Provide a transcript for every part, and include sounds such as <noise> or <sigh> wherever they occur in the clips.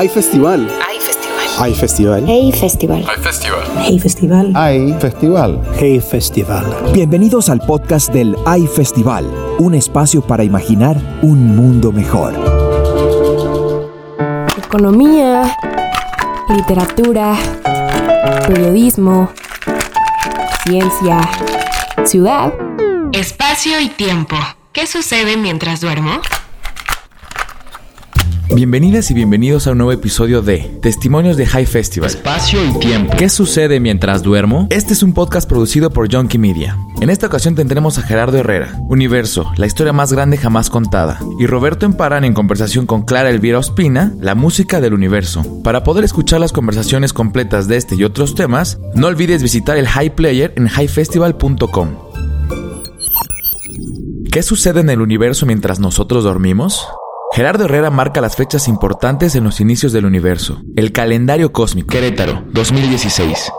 Hay festival. Hay festival. Hay festival. Hey Festival. Hay festival. Hey Festival. Hay festival. Hey Festival. Bienvenidos al podcast del AI Festival, un espacio para imaginar un mundo mejor. Economía, literatura, periodismo, ciencia, ciudad. Espacio y tiempo. ¿Qué sucede mientras duermo? Bienvenidas y bienvenidos a un nuevo episodio de Testimonios de High Festival. Espacio y tiempo. ¿Qué sucede mientras duermo? Este es un podcast producido por Junkie Media. En esta ocasión tendremos a Gerardo Herrera, Universo, la historia más grande jamás contada, y Roberto Emparan en conversación con Clara Elvira Ospina, la música del universo. Para poder escuchar las conversaciones completas de este y otros temas, no olvides visitar el High Player en highfestival.com. ¿Qué sucede en el universo mientras nosotros dormimos? Gerardo Herrera marca las fechas importantes en los inicios del universo. El calendario cósmico. Querétaro, 2016.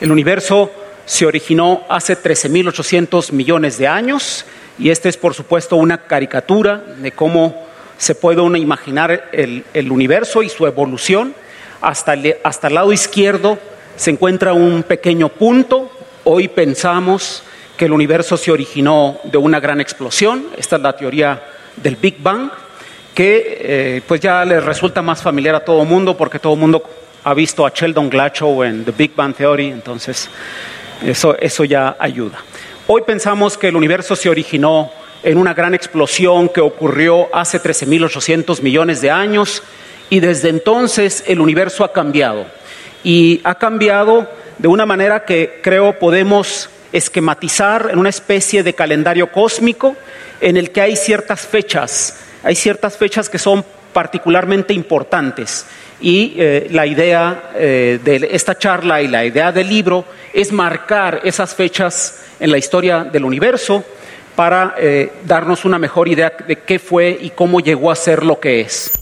El universo se originó hace 13.800 millones de años y esta es por supuesto una caricatura de cómo se puede uno imaginar el, universo y su evolución. Hasta el lado izquierdo se encuentra un pequeño punto. Hoy pensamos que el universo se originó de una gran explosión. Esta es la teoría del Big Bang, que eh, pues ya les resulta más familiar a todo mundo porque todo mundo ha visto a Sheldon Glashow en The Big Bang Theory, entonces eso, eso ya ayuda. Hoy pensamos que el universo se originó en una gran explosión que ocurrió hace 13.800 millones de años y desde entonces el universo ha cambiado. Y ha cambiado de una manera que creo podemos esquematizar en una especie de calendario cósmico en el que hay ciertas fechas, hay ciertas fechas que son particularmente importantes. Y eh, la idea eh, de esta charla y la idea del libro es marcar esas fechas en la historia del universo para eh, darnos una mejor idea de qué fue y cómo llegó a ser lo que es.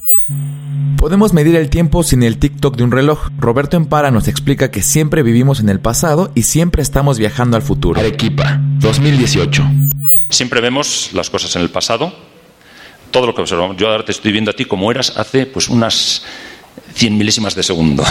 Podemos medir el tiempo sin el TikTok de un reloj. Roberto Empara nos explica que siempre vivimos en el pasado y siempre estamos viajando al futuro. Arequipa, 2018. Siempre vemos las cosas en el pasado, todo lo que observamos. Yo ahora te estoy viendo a ti como eras hace pues unas 100 milésimas de segundo.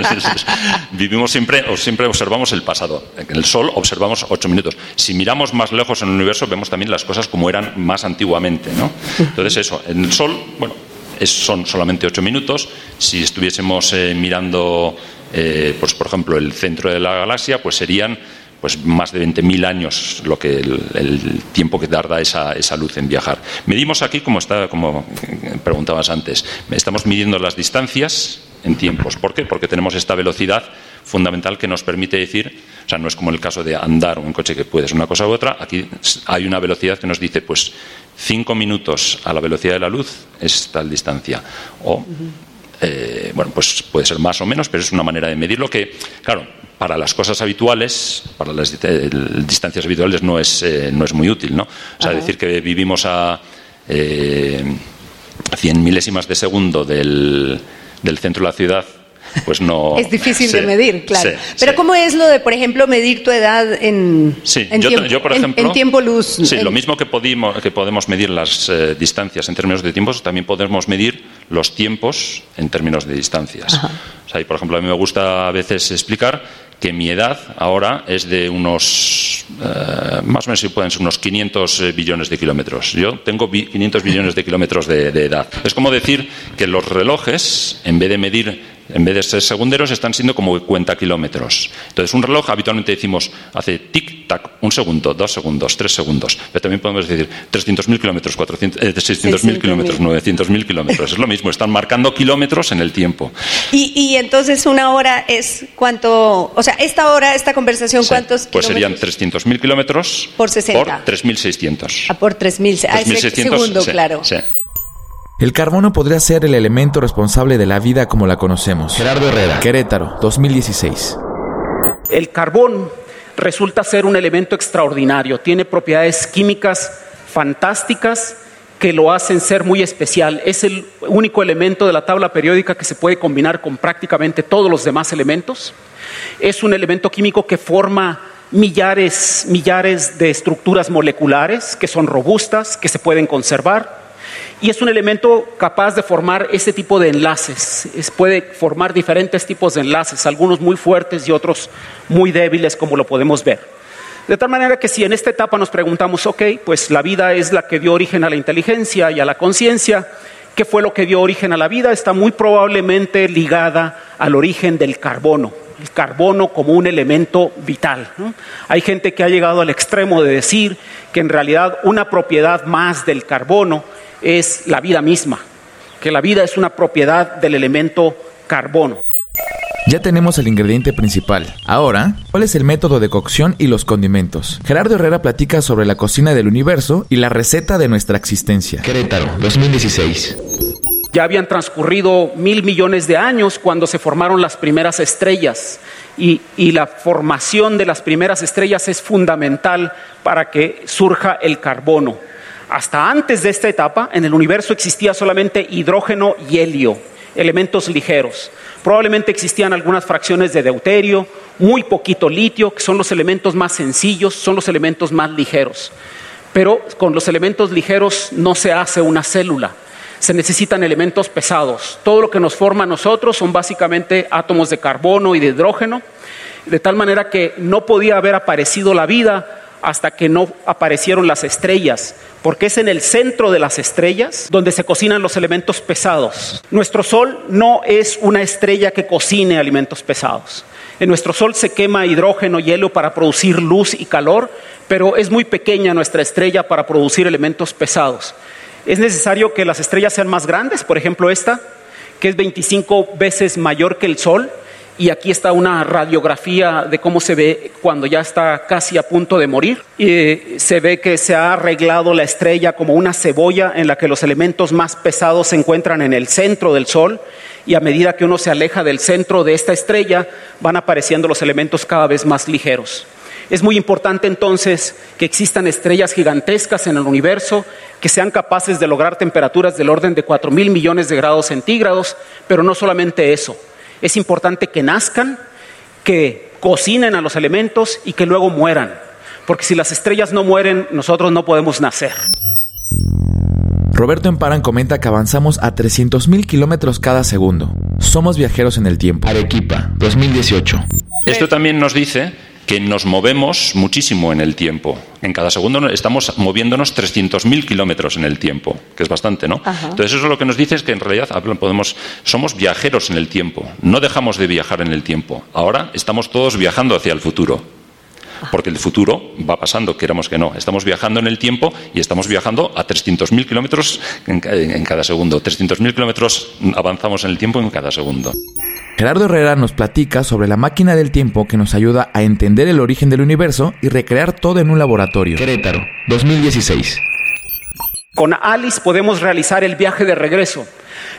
<laughs> Vivimos siempre, o siempre observamos el pasado. En el Sol observamos 8 minutos. Si miramos más lejos en el universo, vemos también las cosas como eran más antiguamente. ¿no? Entonces, eso, en el Sol, bueno, es, son solamente 8 minutos. Si estuviésemos eh, mirando, eh, pues, por ejemplo, el centro de la galaxia, pues serían pues más de 20.000 años lo que el, tiempo que tarda esa, esa luz en viajar. Medimos aquí, como, está, como preguntabas antes, estamos midiendo las distancias en tiempos. ¿Por qué? Porque tenemos esta velocidad fundamental que nos permite decir, o sea, no es como el caso de andar un coche que puedes una cosa u otra, aquí hay una velocidad que nos dice, pues, cinco minutos a la velocidad de la luz es tal distancia. O, eh, bueno, pues puede ser más o menos, pero es una manera de medirlo que, claro, para las cosas habituales, para las distancias habituales no es, eh, no es muy útil, ¿no? O sea, Ajá. decir que vivimos a eh, 100 milésimas de segundo del, del centro de la ciudad pues no. <laughs> Es difícil sí, de medir, claro. Sí, Pero sí. ¿cómo es lo de, por ejemplo, medir tu edad en, sí, en, yo, tiempo, yo, por ejemplo, en, en tiempo luz? Sí, en... lo mismo que, podemos medir las eh, distancias en términos de tiempos, también podemos medir los tiempos en términos de distancias. Ajá. O sea, y, por ejemplo, a mí me gusta a veces explicar que mi edad ahora es de unos, eh, más o menos si pueden ser unos 500 eh, billones de kilómetros. Yo tengo 500 billones de kilómetros de, de edad. Es como decir que los relojes, en vez de medir en vez de ser segunderos, están siendo como cuenta kilómetros. Entonces, un reloj habitualmente decimos hace tic-tac, un segundo, dos segundos, tres segundos. Pero también podemos decir 300.000 kilómetros, eh, 600.000 kilómetros, 900.000 kilómetros. Es lo mismo, están marcando kilómetros en el tiempo. Y, y, entonces, una hora es cuánto. O sea, esta hora, esta conversación, sí, ¿cuántos Pues serían 300.000 kilómetros por 60. Por 3.600. Ah, por 3.000. Ah, segundo, sí, claro. Sí. El carbono podría ser el elemento responsable de la vida como la conocemos. Gerardo Herrera. Querétaro, 2016. El carbón resulta ser un elemento extraordinario. Tiene propiedades químicas fantásticas que lo hacen ser muy especial. Es el único elemento de la tabla periódica que se puede combinar con prácticamente todos los demás elementos. Es un elemento químico que forma millares, millares de estructuras moleculares que son robustas, que se pueden conservar y es un elemento capaz de formar ese tipo de enlaces. Es, puede formar diferentes tipos de enlaces, algunos muy fuertes y otros muy débiles, como lo podemos ver. De tal manera que si en esta etapa nos preguntamos, ok, pues la vida es la que dio origen a la inteligencia y a la conciencia, ¿qué fue lo que dio origen a la vida? Está muy probablemente ligada al origen del carbono, el carbono como un elemento vital. Hay gente que ha llegado al extremo de decir que en realidad una propiedad más del carbono es la vida misma, que la vida es una propiedad del elemento carbono. Ya tenemos el ingrediente principal. Ahora, ¿cuál es el método de cocción y los condimentos? Gerardo Herrera platica sobre la cocina del universo y la receta de nuestra existencia. Querétaro, 2016. Ya habían transcurrido mil millones de años cuando se formaron las primeras estrellas y, y, la formación de las primeras estrellas es fundamental para que surja el carbono. Hasta antes de esta etapa, en el universo existía solamente hidrógeno y helio, elementos ligeros. Probablemente existían algunas fracciones de deuterio, muy poquito litio, que son los elementos más sencillos, son los elementos más ligeros. Pero con los elementos ligeros no se hace una célula, se necesitan elementos pesados. Todo lo que nos forma a nosotros son básicamente átomos de carbono y de hidrógeno, de tal manera que no podía haber aparecido la vida hasta que no aparecieron las estrellas, porque es en el centro de las estrellas donde se cocinan los elementos pesados. Nuestro Sol no es una estrella que cocine alimentos pesados. En nuestro Sol se quema hidrógeno y helio para producir luz y calor, pero es muy pequeña nuestra estrella para producir elementos pesados. Es necesario que las estrellas sean más grandes, por ejemplo esta, que es 25 veces mayor que el Sol, y aquí está una radiografía de cómo se ve cuando ya está casi a punto de morir. Y se ve que se ha arreglado la estrella como una cebolla en la que los elementos más pesados se encuentran en el centro del Sol y a medida que uno se aleja del centro de esta estrella van apareciendo los elementos cada vez más ligeros. Es muy importante entonces que existan estrellas gigantescas en el universo que sean capaces de lograr temperaturas del orden de 4 mil millones de grados centígrados, pero no solamente eso es importante que nazcan, que cocinen a los elementos y que luego mueran. Porque si las estrellas no mueren, nosotros no podemos nacer. Roberto Emparan comenta que avanzamos a 300.000 kilómetros cada segundo. Somos viajeros en el tiempo. Arequipa, 2018. Esto también nos dice que nos movemos muchísimo en el tiempo. En cada segundo estamos moviéndonos 300.000 kilómetros en el tiempo, que es bastante, ¿no? Entonces eso lo que nos dice es que en realidad podemos, somos viajeros en el tiempo. No dejamos de viajar en el tiempo. Ahora estamos todos viajando hacia el futuro. Porque el futuro va pasando, queramos que no. Estamos viajando en el tiempo y estamos viajando a 300.000 kilómetros en cada segundo. 300.000 kilómetros avanzamos en el tiempo en cada segundo. Gerardo Herrera nos platica sobre la máquina del tiempo que nos ayuda a entender el origen del universo y recrear todo en un laboratorio. Querétaro, 2016. Con Alice podemos realizar el viaje de regreso.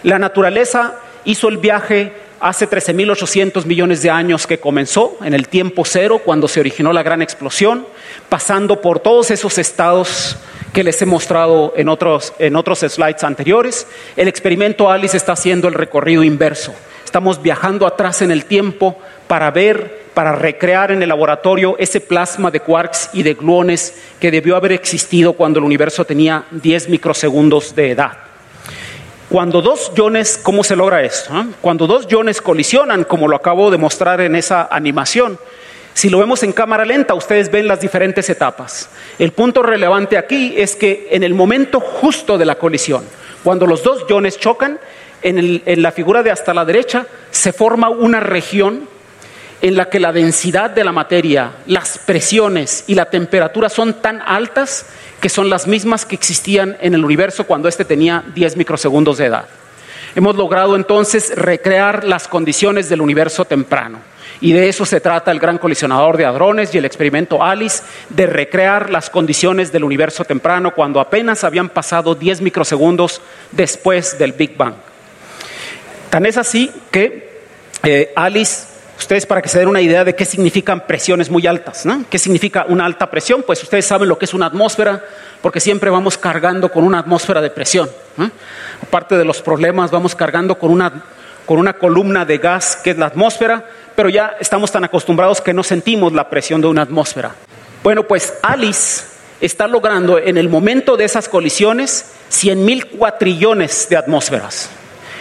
La naturaleza hizo el viaje hace 13.800 millones de años que comenzó, en el tiempo cero, cuando se originó la gran explosión, pasando por todos esos estados que les he mostrado en otros, en otros slides anteriores. El experimento Alice está haciendo el recorrido inverso Estamos viajando atrás en el tiempo para ver, para recrear en el laboratorio ese plasma de quarks y de gluones que debió haber existido cuando el universo tenía 10 microsegundos de edad. Cuando dos iones, ¿cómo se logra esto? Ah? Cuando dos iones colisionan, como lo acabo de mostrar en esa animación, si lo vemos en cámara lenta, ustedes ven las diferentes etapas. El punto relevante aquí es que en el momento justo de la colisión, cuando los dos iones chocan, en, la figura de hasta la derecha se forma una región en la que la densidad de la materia, las presiones y la temperatura son tan altas que son las mismas que existían en el universo cuando éste tenía 10 microsegundos de edad. Hemos logrado entonces recrear las condiciones del universo temprano. Y de eso se trata el gran colisionador de hadrones y el experimento ALICE, de recrear las condiciones del universo temprano cuando apenas habían pasado 10 microsegundos después del Big Bang. Tan es así que eh, Alice, ustedes para que se den una idea de qué significan presiones muy altas, ¿no? ¿Qué significa una alta presión? Pues ustedes saben lo que es una atmósfera, porque siempre vamos cargando con una atmósfera de presión. Aparte de los problemas, vamos cargando con una, con una columna de gas que es la atmósfera, pero ya estamos tan acostumbrados que no sentimos la presión de una atmósfera. Bueno, pues Alice está logrando en el momento de esas colisiones 100 mil cuatrillones de atmósferas.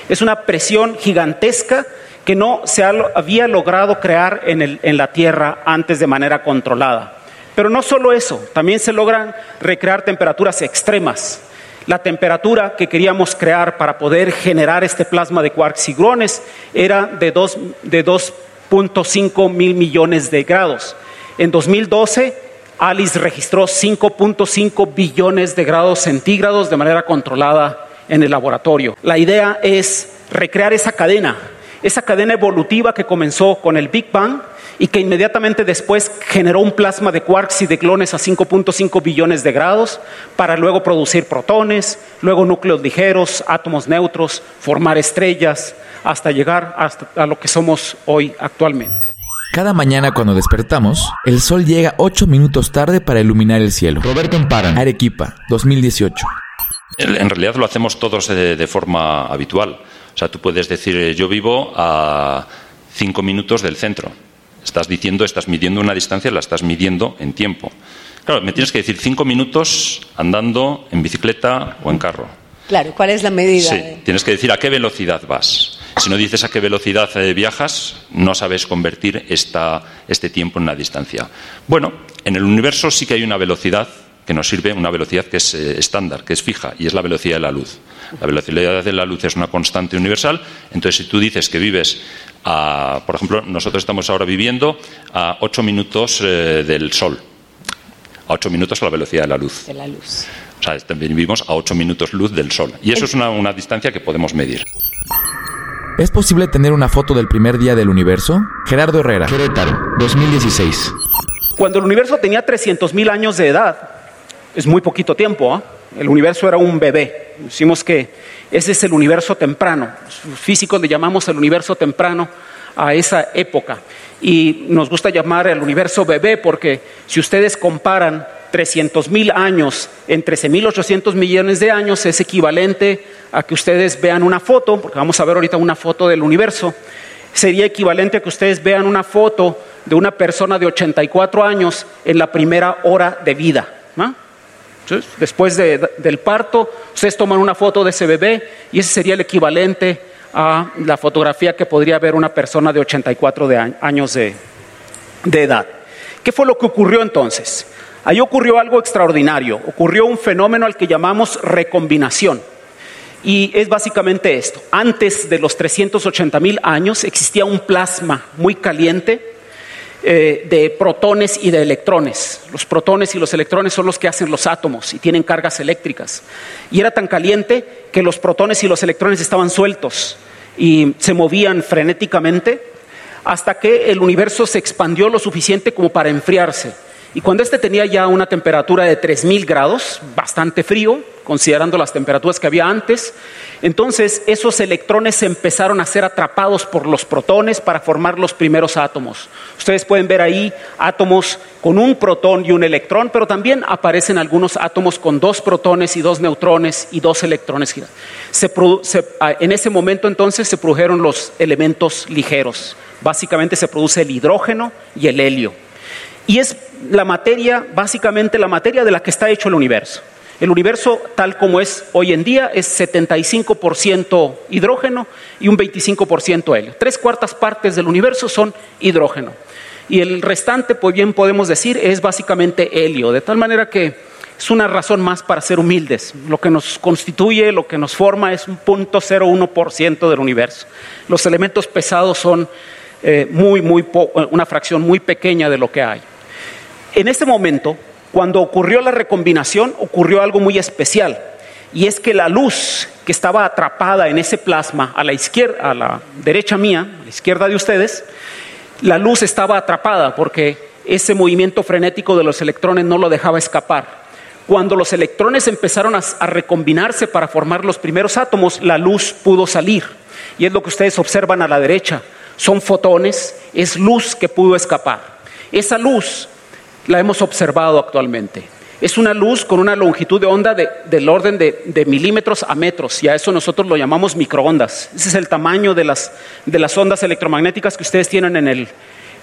Es una presión gigantesca que no se había logrado crear en, el, en la Tierra antes de manera controlada. Pero no solo eso, también se logran recrear temperaturas extremas. La temperatura que queríamos crear para poder generar este plasma de quarks y grones era de 2.5 mil millones de grados. En 2012, Alice registró 5.5 billones de grados centígrados de manera controlada en el laboratorio. La idea es recrear esa cadena, esa cadena evolutiva que comenzó con el Big Bang y que inmediatamente después generó un plasma de quarks y de clones a 5.5 billones de grados para luego producir protones, luego núcleos ligeros, átomos neutros, formar estrellas, hasta llegar hasta a lo que somos hoy actualmente. Cada mañana cuando despertamos, el sol llega 8 minutos tarde para iluminar el cielo. Roberto Emparan, Arequipa, 2018. En realidad lo hacemos todos de, de forma habitual. O sea, tú puedes decir, eh, yo vivo a 5 minutos del centro Estás diciendo, estás midiendo una distancia, la estás midiendo en tiempo. Claro, me tienes que decir cinco minutos andando en bicicleta o en carro. Claro, ¿cuál es la medida? Sí, tienes que decir a qué velocidad vas. Si no dices a qué velocidad eh, viajas, no sabes convertir esta, este tiempo en una distancia. Bueno, en el universo sí que hay una velocidad que nos sirve, una velocidad que es eh, estándar, que es fija, y es la velocidad de la luz. La velocidad de la luz es una constante universal, entonces si tú dices que vives por ejemplo, nosotros estamos ahora viviendo a 8 minutos eh, del Sol, a 8 minutos a la velocidad de la luz. De la luz. O sea, vivimos a 8 minutos luz del Sol. Y eso es una, una distancia que podemos medir. ¿Es posible tener una foto del primer día del universo? Gerardo Herrera, Querétaro, 2016. Cuando el universo tenía 300.000 años de edad, es muy poquito tiempo, ¿eh? el universo era un bebé. Decimos que ese es el universo temprano. Los físicos le llamamos el universo temprano a esa época. Y nos gusta llamar el universo bebé porque si ustedes comparan 300 mil años en 13.800 millones de años, es equivalente a que ustedes vean una foto, porque vamos a ver ahorita una foto del universo, sería equivalente a que ustedes vean una foto de una persona de 84 años en la primera hora de vida. Después del parto, ustedes toman una foto de ese bebé y ese sería el equivalente a la fotografía que podría ver una persona de 84 años de, de edad. ¿Qué fue lo que ocurrió entonces? Ahí ocurrió algo extraordinario, ocurrió un fenómeno al que llamamos recombinación. Y es básicamente esto. Antes de los 380 mil años existía un plasma muy caliente eh, de protones y de electrones. Los protones y los electrones son los que hacen los átomos y tienen cargas eléctricas. Y era tan caliente que los protones y los electrones estaban sueltos y se movían frenéticamente hasta que el universo se expandió lo suficiente como para enfriarse. Y cuando este tenía ya una temperatura de 3000 grados, bastante frío, considerando las temperaturas que había antes, entonces esos electrones empezaron a ser atrapados por los protones para formar los primeros átomos. Ustedes pueden ver ahí átomos con un protón y un electrón, pero también aparecen algunos átomos con dos protones y dos neutrones y dos electrones. en ese momento entonces se produjeron los elementos ligeros. Básicamente se produce el hidrógeno y el helio. Y es la materia, básicamente la materia de la que está hecho el universo. El universo, tal como es hoy en día, es 75% hidrógeno y un 25% helio. Tres cuartas partes del universo son hidrógeno. Y el restante, pues bien podemos decir, es básicamente helio. De tal manera que es una razón más para ser humildes. Lo que nos constituye, lo que nos forma es un punto 0,1% del universo. Los elementos pesados son eh, muy, muy una fracción muy pequeña de lo que hay. En ese momento, cuando ocurrió la recombinación, ocurrió algo muy especial. Y es que la luz que estaba atrapada en ese plasma a la izquierda, a la derecha mía, a la izquierda de ustedes, la luz estaba atrapada porque ese movimiento frenético de los electrones no lo dejaba escapar. Cuando los electrones empezaron a, a, recombinarse para formar los primeros átomos, la luz pudo salir. Y es lo que ustedes observan a la derecha. Son fotones, es luz que pudo escapar. Esa luz la hemos observado actualmente. Es una luz con una longitud de onda del orden de, milímetros a metros, y a eso nosotros lo llamamos microondas. Ese es el tamaño de las, de las ondas electromagnéticas que ustedes tienen en el,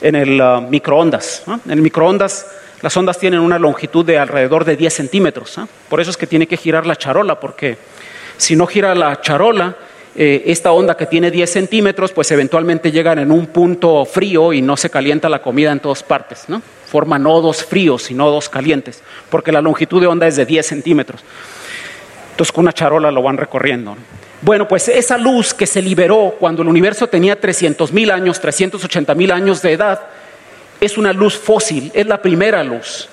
en el uh, microondas. En el microondas Las ondas tienen una longitud de alrededor de 10 centímetros. ¿ah? Por eso es que tiene que girar la charola, porque si no gira la charola, eh, esta onda que tiene 10 centímetros, pues eventualmente llegan en un punto frío y no se calienta la comida en todas partes, ¿no? Forma nodos fríos y nodos calientes, porque la longitud de onda es de 10 centímetros. Entonces con una charola lo van recorriendo. Bueno, pues esa luz que se liberó cuando el universo tenía 300 mil años, 380 mil años de edad, es una luz fósil, es la primera luz.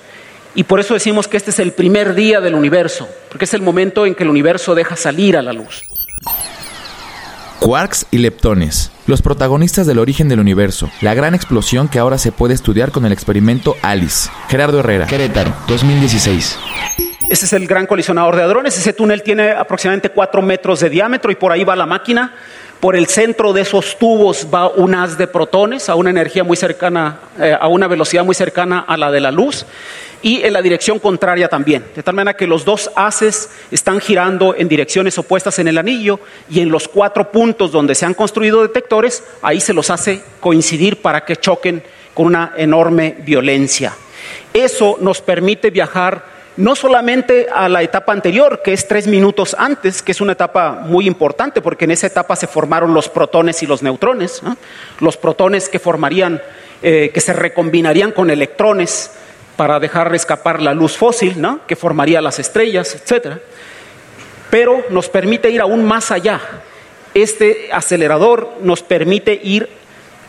Y por eso decimos que este es el primer día del universo, porque es el momento en que el universo deja salir a la luz. Quarks y leptones, los protagonistas del origen del universo, la gran explosión que ahora se puede estudiar con el experimento ALICE. Gerardo Herrera, Querétaro, 2016. Ese es el gran colisionador de hadrones. Ese túnel tiene aproximadamente 4 metros de diámetro y por ahí va la máquina. Por el centro de esos tubos va un haz de protones a una energía muy cercana, eh, a una velocidad muy cercana a la de la luz y en la dirección contraria también. De tal manera que los dos haces están girando en direcciones opuestas en el anillo y en los cuatro puntos donde se han construido detectores, ahí se los hace coincidir para que choquen con una enorme violencia. Eso nos permite viajar no solamente a la etapa anterior, que es tres minutos antes, que es una etapa muy importante, porque en esa etapa se formaron los protones y los neutrones, los protones que formarían, eh, que se recombinarían con electrones para dejar escapar la luz fósil, ¿no? que formaría las estrellas, etc. Pero nos permite ir aún más allá. Este acelerador nos permite ir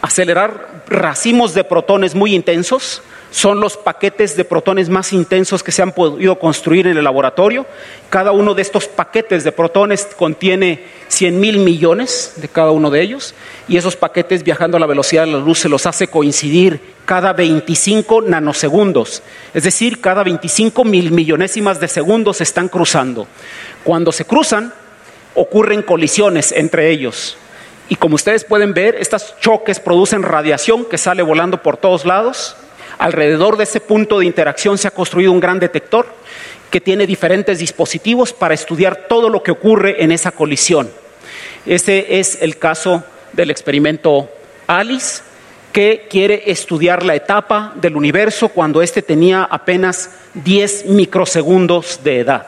acelerar racimos de protones muy intensos, son los paquetes de protones más intensos que se han podido construir en el laboratorio. Cada uno de estos paquetes de protones contiene 100 mil millones de cada uno de ellos y esos paquetes viajando a la velocidad de la luz se los hace coincidir cada 25 nanosegundos. Es decir, cada 25 mil millonésimas de segundos se están cruzando. Cuando se cruzan, ocurren colisiones entre ellos. Y como ustedes pueden ver, estos choques producen radiación que sale volando por todos lados Alrededor de ese punto de interacción se ha construido un gran detector que tiene diferentes dispositivos para estudiar todo lo que ocurre en esa colisión. Ese es el caso del experimento ALICE, que quiere estudiar la etapa del universo cuando éste tenía apenas 10 microsegundos de edad.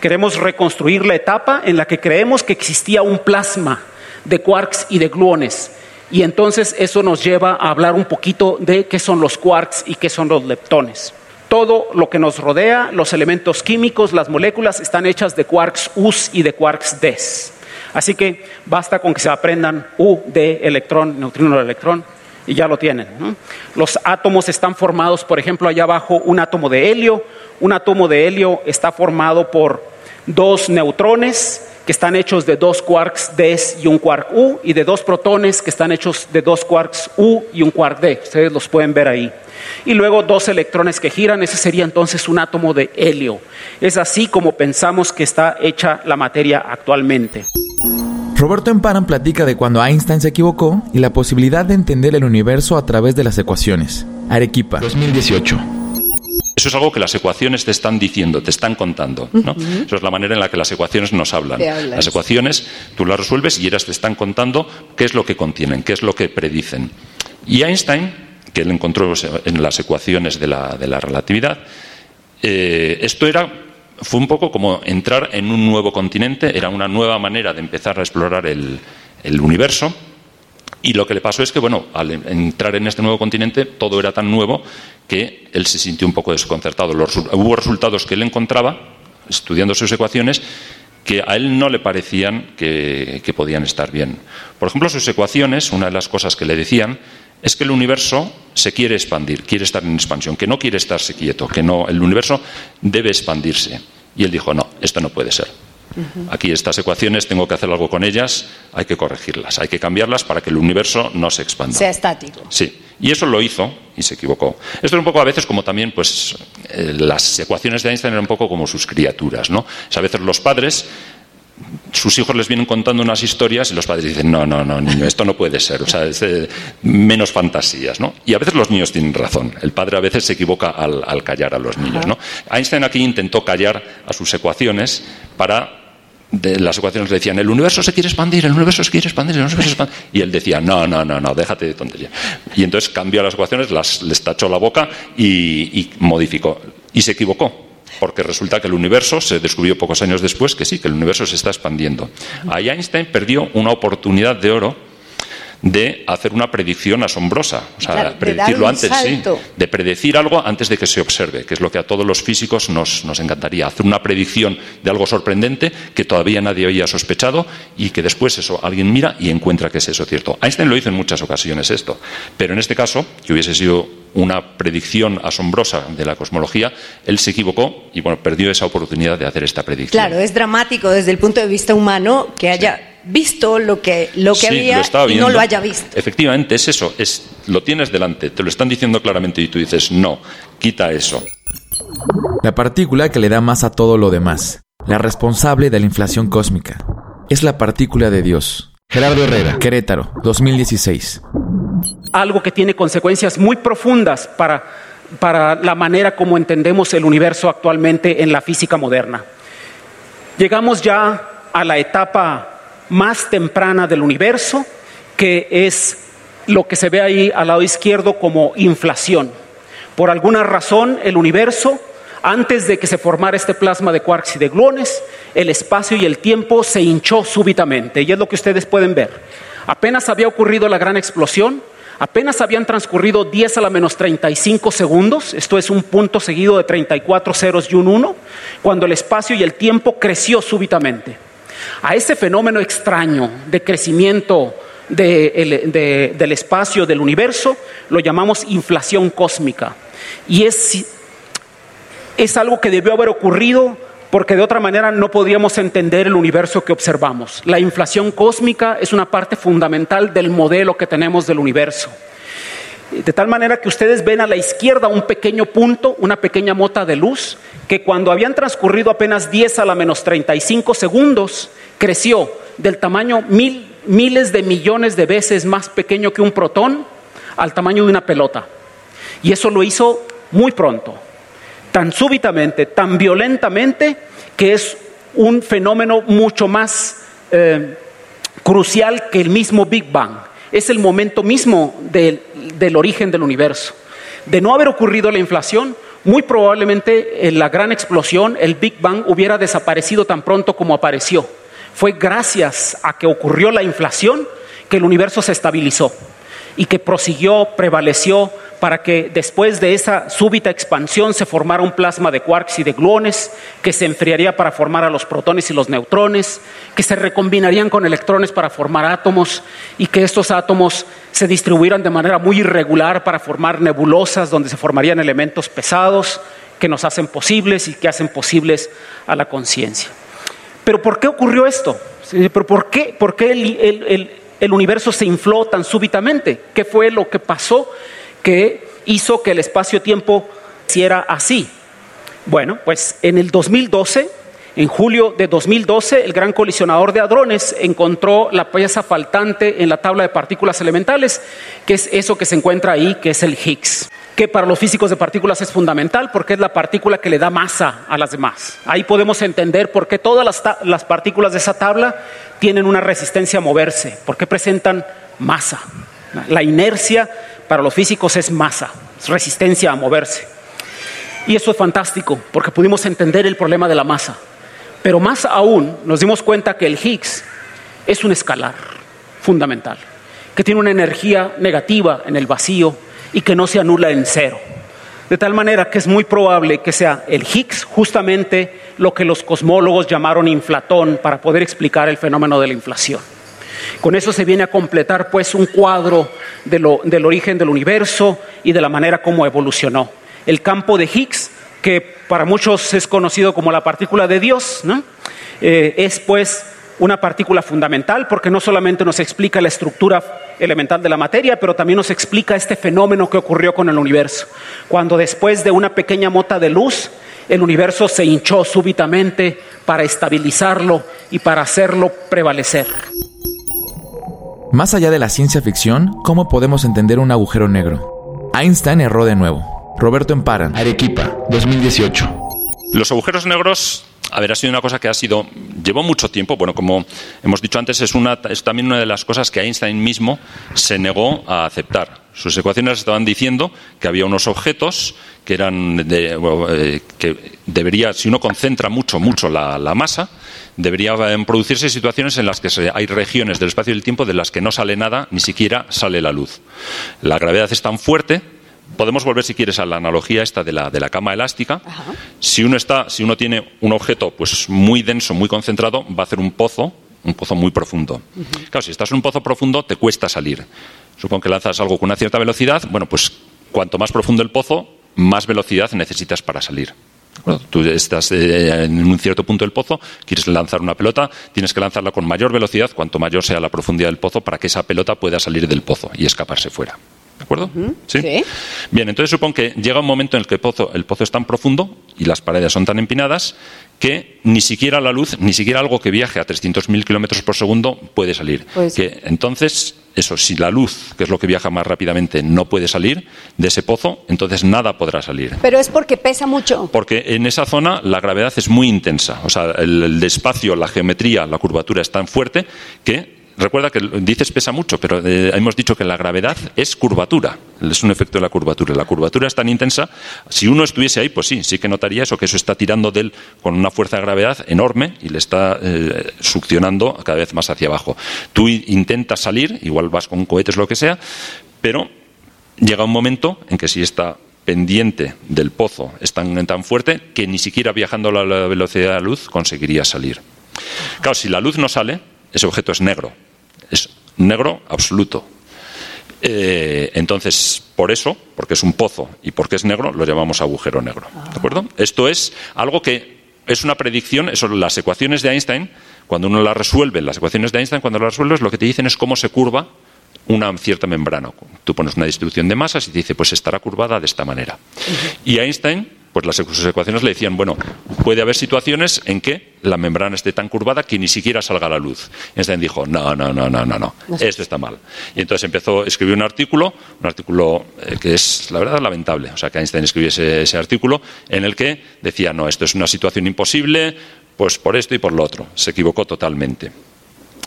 Queremos reconstruir la etapa en la que creemos que existía un plasma de quarks y de gluones y entonces eso nos lleva a hablar un poquito de qué son los quarks y qué son los leptones. Todo lo que nos rodea, los elementos químicos, las moléculas, están hechas de quarks Us y de quarks Des. Así que basta con que se aprendan U, D, electrón, neutrino, electrón, y ya lo tienen. Los átomos están formados, por ejemplo, allá abajo un átomo de helio. Un átomo de helio está formado por dos neutrones que están hechos de dos quarks D y un quark U, y de dos protones que están hechos de dos quarks U y un quark D. Ustedes los pueden ver ahí. Y luego dos electrones que giran, ese sería entonces un átomo de helio. Es así como pensamos que está hecha la materia actualmente. Roberto Emparan platica de cuando Einstein se equivocó y la posibilidad de entender el universo a través de las ecuaciones. Arequipa, 2018. Eso es algo que las ecuaciones te están diciendo, te están contando. ¿no? Eso es la manera en la que las ecuaciones nos hablan. Las ecuaciones tú las resuelves y ellas te están contando qué es lo que contienen, qué es lo que predicen. Y Einstein, que él encontró en las ecuaciones de la, relatividad, eh, esto era fue un poco como entrar en un nuevo continente, era una nueva manera de empezar a explorar el, el universo y lo que le pasó es que, bueno, al entrar en este nuevo continente, todo era tan nuevo que él se sintió un poco desconcertado. hubo resultados que él encontraba, estudiando sus ecuaciones, que a él no le parecían que, podían estar bien. Por ejemplo, sus ecuaciones, una de las cosas que le decían es que el universo se quiere expandir, quiere estar en expansión, que no quiere estarse quieto, que no, el universo debe expandirse. Y él dijo, no, esto no puede ser. Aquí estas ecuaciones tengo que hacer algo con ellas, hay que corregirlas, hay que cambiarlas para que el universo no se expanda. Sea estático. Sí, y eso lo hizo y se equivocó. Esto es un poco a veces como también, pues, eh, las ecuaciones de Einstein eran un poco como sus criaturas, ¿no? a veces los padres sus hijos les vienen contando unas historias y los padres dicen, no, no, no, niño, esto no puede ser, o sea, es menos fantasías, ¿no? Y a veces los niños tienen razón, el padre a veces se equivoca al, al callar a los niños, ¿no? Einstein aquí intentó callar a sus ecuaciones para de las ecuaciones le decían, el universo se quiere expandir, el universo se quiere expandir, el universo se expandir. Y él decía, no, no, no, no, déjate de tontería. Y entonces cambió las ecuaciones, las, les tachó la boca y, y modificó. Y se equivocó porque resulta que el universo se descubrió pocos años después que sí, que el universo se está expandiendo. Ahí Einstein perdió una oportunidad de oro de hacer una predicción asombrosa, o sea, Claro, de predecirlo antes, sí, de predecir algo antes de que se observe, que es lo que a todos los físicos nos, nos encantaría, hacer una predicción de algo sorprendente que todavía nadie había sospechado y que después eso alguien mira y encuentra que es eso cierto. Einstein lo hizo en muchas ocasiones esto, pero en este caso, que hubiese sido una predicción asombrosa de la cosmología, él se equivocó y bueno, perdió esa oportunidad de hacer esta predicción. Claro, es dramático desde el punto de vista humano que haya visto lo que, lo que Sí, había lo y no lo haya visto. Efectivamente, es eso, es, lo tienes delante, te lo están diciendo claramente y tú dices, no, quita eso. La partícula que le da masa a todo lo demás. La responsable de la inflación cósmica. Es la partícula de Dios. Gerardo Herrera, Querétaro, 2016. algo que tiene consecuencias muy profundas para, para la manera como entendemos el universo actualmente en la física moderna. Llegamos ya a la etapa más temprana del universo, que es lo que se ve ahí al lado izquierdo como inflación. Por alguna razón, el universo, antes de que se formara este plasma de quarks y de gluones, el espacio y el tiempo se hinchó súbitamente, y es lo que ustedes pueden ver. Apenas había ocurrido la gran explosión, apenas habían transcurrido 10 a la menos 35 segundos, esto es un punto seguido de 34 ceros y un 1, cuando el espacio y el tiempo creció súbitamente. A ese fenómeno extraño de crecimiento de el- de- del espacio del universo lo llamamos inflación cósmica. Y es, es algo que debió haber ocurrido porque de otra manera no podríamos entender el universo que observamos. La inflación cósmica es una parte fundamental del modelo que tenemos del universo. De tal manera que ustedes ven a la izquierda un pequeño punto, una pequeña mota de luz, que cuando habían transcurrido apenas 10 a la menos 35 segundos, creció del tamaño mil, miles de millones de veces más pequeño que un protón al tamaño de una pelota. Y eso lo hizo muy pronto, tan súbitamente, tan violentamente, que es un fenómeno mucho más eh, crucial que el mismo Big Bang. Es el momento mismo del, del origen del universo. De no haber ocurrido la inflación, muy probablemente en la gran explosión, el Big Bang hubiera desaparecido tan pronto como apareció. Fue gracias a que ocurrió la inflación que el universo se estabilizó y que prosiguió, prevaleció para que después de esa súbita expansión se formara un plasma de quarks y de gluones que se enfriaría para formar a los protones y los neutrones, que se recombinarían con electrones para formar átomos y que estos átomos se distribuyeran de manera muy irregular para formar nebulosas donde se formarían elementos pesados que nos hacen posibles y que hacen posibles a la conciencia. Pero ¿por qué ocurrió esto? ¿Pero por qué, por qué el- el- el universo se infló tan súbitamente? ¿Qué fue lo que pasó que hizo que el espacio-tiempo hiciera así? Bueno, pues en el 2012, en julio de 2012, el gran colisionador de hadrones encontró la pieza faltante en la tabla de partículas elementales, que es eso que se encuentra ahí, que es el Higgs, que para los físicos de partículas es fundamental porque es la partícula que le da masa a las demás. Ahí podemos entender por qué todas las, partículas de esa tabla tienen una resistencia a moverse, porque presentan masa. La inercia para los físicos es masa, es resistencia a moverse. Y eso es fantástico, porque pudimos entender el problema de la masa. Pero más aún, nos dimos cuenta que el Higgs es un escalar fundamental, que tiene una energía negativa en el vacío y que no se anula en cero. De tal manera que es muy probable que sea el Higgs justamente lo que los cosmólogos llamaron inflatón para poder explicar el fenómeno de la inflación. Con eso se viene a completar pues un cuadro del origen del universo y de la manera como evolucionó. El campo de Higgs, que para muchos es conocido como la partícula de Dios. Eh, es pues una partícula fundamental porque no solamente nos explica la estructura elemental de la materia, pero también nos explica este fenómeno que ocurrió con el universo. Cuando después de una pequeña mota de luz, el universo se hinchó súbitamente para estabilizarlo y para hacerlo prevalecer. Más allá de la ciencia ficción, ¿cómo podemos entender un agujero negro? Einstein erró de nuevo. Roberto Emparan, Arequipa, 2018. Los agujeros negros A ver, ha sido una cosa que ha sido. Llevó mucho tiempo. Bueno, como hemos dicho antes, es, una, es también una de las cosas que Einstein mismo se negó a aceptar. Sus ecuaciones estaban diciendo que había unos objetos que eran. De, eh, que debería, si uno concentra mucho, mucho la, la masa, debería eh, producirse situaciones en las que se- hay regiones del espacio y del tiempo de las que no sale nada, ni siquiera sale la luz. La gravedad es tan fuerte podemos volver si quieres a la analogía esta de la, de la cama elástica. Si uno está, si uno tiene un objeto pues muy denso, muy concentrado, va a hacer un pozo, un pozo muy profundo. Claro, si estás en un pozo profundo, te cuesta salir. Supongo que lanzas algo con una cierta velocidad, bueno, pues cuanto más profundo el pozo, más velocidad necesitas para salir. Bueno, tú estás eh, en un cierto punto del pozo, quieres lanzar una pelota, tienes que lanzarla con mayor velocidad, cuanto mayor sea la profundidad del pozo, para que esa pelota pueda salir del pozo y escaparse fuera. ¿De acuerdo? ¿Sí? Sí. Bien, entonces supongo que llega un momento en el que el pozo, el pozo es tan profundo y las paredes son tan empinadas que ni siquiera la luz, ni siquiera algo que viaje a 300.000 kilómetros por segundo puede salir. Pues- que entonces, eso, si la luz, que es lo que viaja más rápidamente, no puede salir de ese pozo, entonces nada podrá salir. Pero es porque pesa mucho. Porque en esa zona la gravedad es muy intensa. O sea, el, el espacio, la geometría, la curvatura es tan fuerte que. Recuerda que dices pesa mucho, pero eh, hemos dicho que la gravedad es curvatura, es un efecto de la curvatura. La curvatura es tan intensa, si uno estuviese ahí, pues sí, sí que notaría eso, que eso está tirando de él con una fuerza de gravedad enorme y le está eh, succionando cada vez más hacia abajo. Tú intentas salir, igual vas con cohetes, lo que sea, pero llega un momento en que si esta pendiente del pozo es tan, tan fuerte que ni siquiera viajando a la velocidad de la luz conseguiría salir. Claro, si la luz no sale, ese objeto es negro. Es negro absoluto. Eh, entonces, por eso, porque es un pozo y porque es negro, lo llamamos agujero negro. ¿De acuerdo? Esto es algo que es una predicción, eso, las ecuaciones de Einstein, cuando uno las resuelve, las ecuaciones de Einstein, cuando las resuelves, lo que te dicen es cómo se curva una cierta membrana. Tú pones una distribución de masas y te dice, pues estará curvada de esta manera. Y Einstein, pues las sus ecuaciones le decían, bueno, puede haber situaciones en que la membrana esté tan curvada que ni siquiera salga la luz. Einstein dijo, no, no, no, no, no, no, esto está mal. Y entonces empezó a escribir un artículo, un artículo eh, que es, la verdad, lamentable. O sea, que Einstein escribió ese, ese artículo en el que decía, no, esto es una situación imposible, pues por esto y por lo otro. Se equivocó totalmente.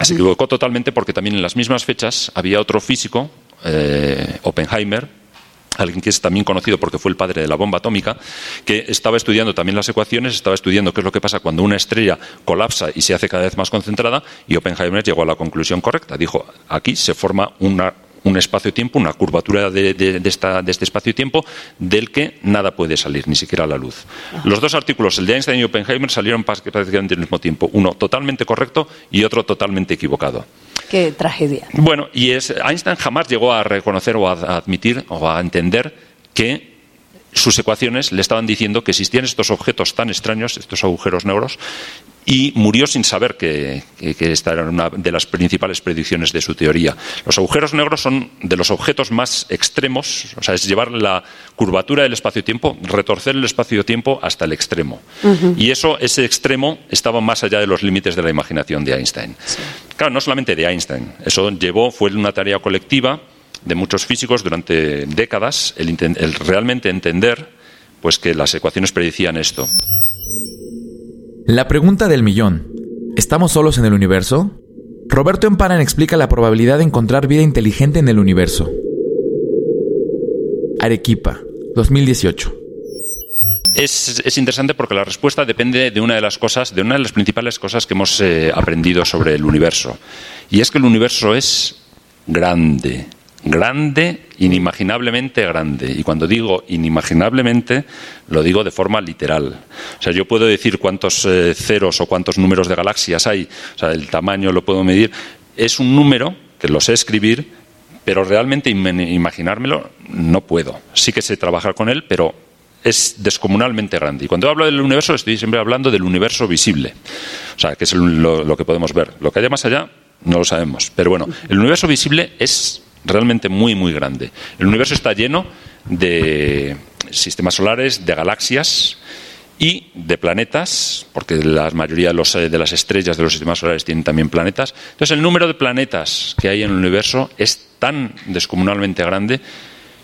Se equivocó totalmente porque también en las mismas fechas había otro físico, eh, Oppenheimer, alguien que es también conocido porque fue el padre de la bomba atómica, que estaba estudiando también las ecuaciones, estaba estudiando qué es lo que pasa cuando una estrella colapsa y se hace cada vez más concentrada, y Oppenheimer llegó a la conclusión correcta. Dijo, aquí se forma una- un espacio-tiempo, una curvatura de, de- de esta- de este espacio-tiempo del que nada puede salir, ni siquiera la luz. Los dos artículos, el de Einstein y Oppenheimer, salieron prácticamente al mismo tiempo, uno totalmente correcto y otro totalmente equivocado. Qué tragedia. Bueno, y es, Einstein jamás llegó a reconocer o a, admitir o a entender que sus ecuaciones le estaban diciendo que existían estos objetos tan extraños, estos agujeros negros, y murió sin saber que, que- que esta era una de las principales predicciones de su teoría. Los agujeros negros son de los objetos más extremos, o sea, es llevar la curvatura del espacio-tiempo, retorcer el espacio-tiempo hasta el extremo. Y eso, ese extremo, estaba más allá de los límites de la imaginación de Einstein. Claro, no solamente de Einstein, eso llevó, fue una tarea colectiva de muchos físicos durante décadas el, el realmente entender pues que las ecuaciones predicían esto. La pregunta del millón. ¿Estamos solos en el universo? Roberto Emparan explica la probabilidad de encontrar vida inteligente en el universo. Arequipa, 2018. Es, es interesante porque la respuesta depende de una de las cosas, de una de las principales cosas que hemos eh, aprendido sobre el universo. Y es que el universo es grande, grande, inimaginablemente grande. Y cuando digo inimaginablemente, lo digo de forma literal. O sea, yo puedo decir cuántos eh, ceros o cuántos números de galaxias hay, o sea, el tamaño lo puedo medir. Es un número que lo sé escribir, pero realmente im- imaginármelo no puedo. Sí que sé trabajar con él, pero es descomunalmente grande. Y cuando hablo del universo, estoy siempre hablando del universo visible. O sea, que es lo, lo que podemos ver. Lo que haya más allá, no lo sabemos. Pero bueno, el universo visible es realmente muy, muy grande. El universo está lleno de sistemas solares, de galaxias y de planetas, porque la mayoría de, los, de las estrellas de los sistemas solares tienen también planetas. Entonces, el número de planetas que hay en el universo es tan descomunalmente grande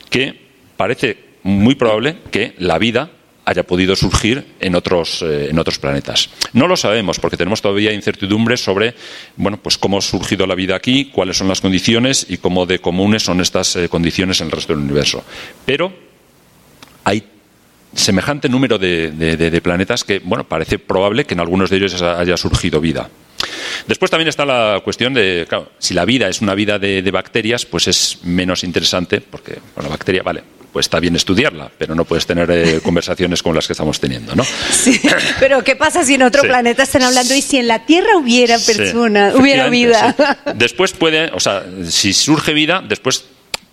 que parece muy probable que la vida haya podido surgir en otros, eh, en otros planetas. No lo sabemos porque tenemos todavía incertidumbres sobre bueno, pues cómo ha surgido la vida aquí, cuáles son las condiciones y cómo de comunes son estas eh, condiciones en el resto del universo. Pero hay semejante número de, planetas que, bueno, parece probable que en algunos de ellos haya surgido vida. Después también está la cuestión de, claro, si la vida es una vida de, bacterias, pues es menos interesante, porque la bacteria, vale, pues está bien estudiarla, pero no puedes tener eh, <laughs> conversaciones como las que estamos teniendo, ¿no? Sí, pero ¿qué pasa si en otro planeta están hablando y si en la Tierra hubiera personas, hubiera vida? Después puede, o sea, si surge vida, después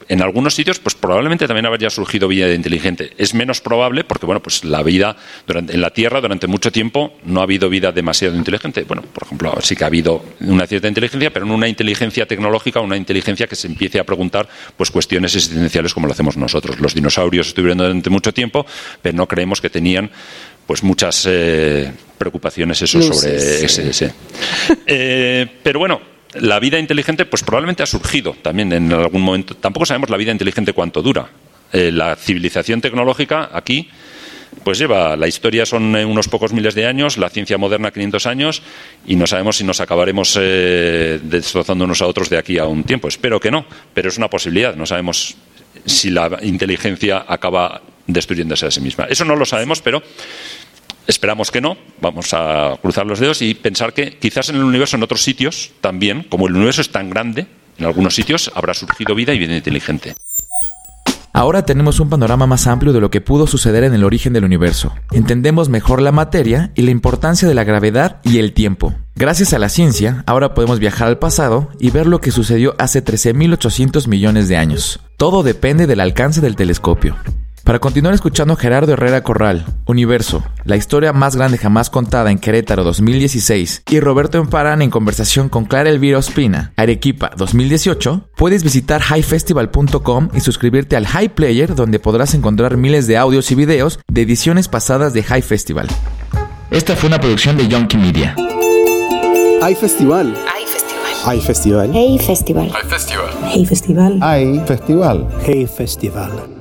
en algunos sitios, pues probablemente también habría surgido vida inteligente. Es menos probable porque, bueno, pues la vida en la Tierra durante mucho tiempo no ha habido vida demasiado inteligente. Bueno, por ejemplo, sí que ha habido una cierta inteligencia, pero no una inteligencia tecnológica, una inteligencia que se empiece a preguntar pues cuestiones existenciales como lo hacemos nosotros. Los dinosaurios estuvieron durante mucho tiempo, pero no creemos que tenían pues muchas eh, preocupaciones eso sobre ese. <laughs> Eh, pero bueno, la vida inteligente, pues probablemente ha surgido también en algún momento. Tampoco sabemos la vida inteligente cuánto dura. Eh, la civilización tecnológica aquí, pues lleva, la historia son eh, unos pocos miles de años, la ciencia moderna 500 años, y no sabemos si nos acabaremos eh, destrozando unos a otros de aquí a un tiempo. Espero que no, pero es una posibilidad. No sabemos si la inteligencia acaba destruyéndose a sí misma. Eso no lo sabemos, pero Esperamos que no, vamos a cruzar los dedos y pensar que quizás en el universo, en otros sitios, también, como el universo es tan grande, en algunos sitios habrá surgido vida y vida inteligente. Ahora tenemos un panorama más amplio de lo que pudo suceder en el origen del universo. Entendemos mejor la materia y la importancia de la gravedad y el tiempo. Gracias a la ciencia, ahora podemos viajar al pasado y ver lo que sucedió hace 13.800 millones de años. Todo depende del alcance del telescopio. Para continuar escuchando Gerardo Herrera Corral, Universo, la historia más grande jamás contada en Querétaro 2016, y Roberto Emparán en conversación con Clara Elvira Ospina, Arequipa 2018, puedes visitar highfestival.com y suscribirte al High Player donde podrás encontrar miles de audios y videos de ediciones pasadas de High Festival. Esta fue una producción de Yonky Media. High Festival. High Festival. High Festival. Hey Festival. High Festival. Hey Festival. High Festival. Hey Festival.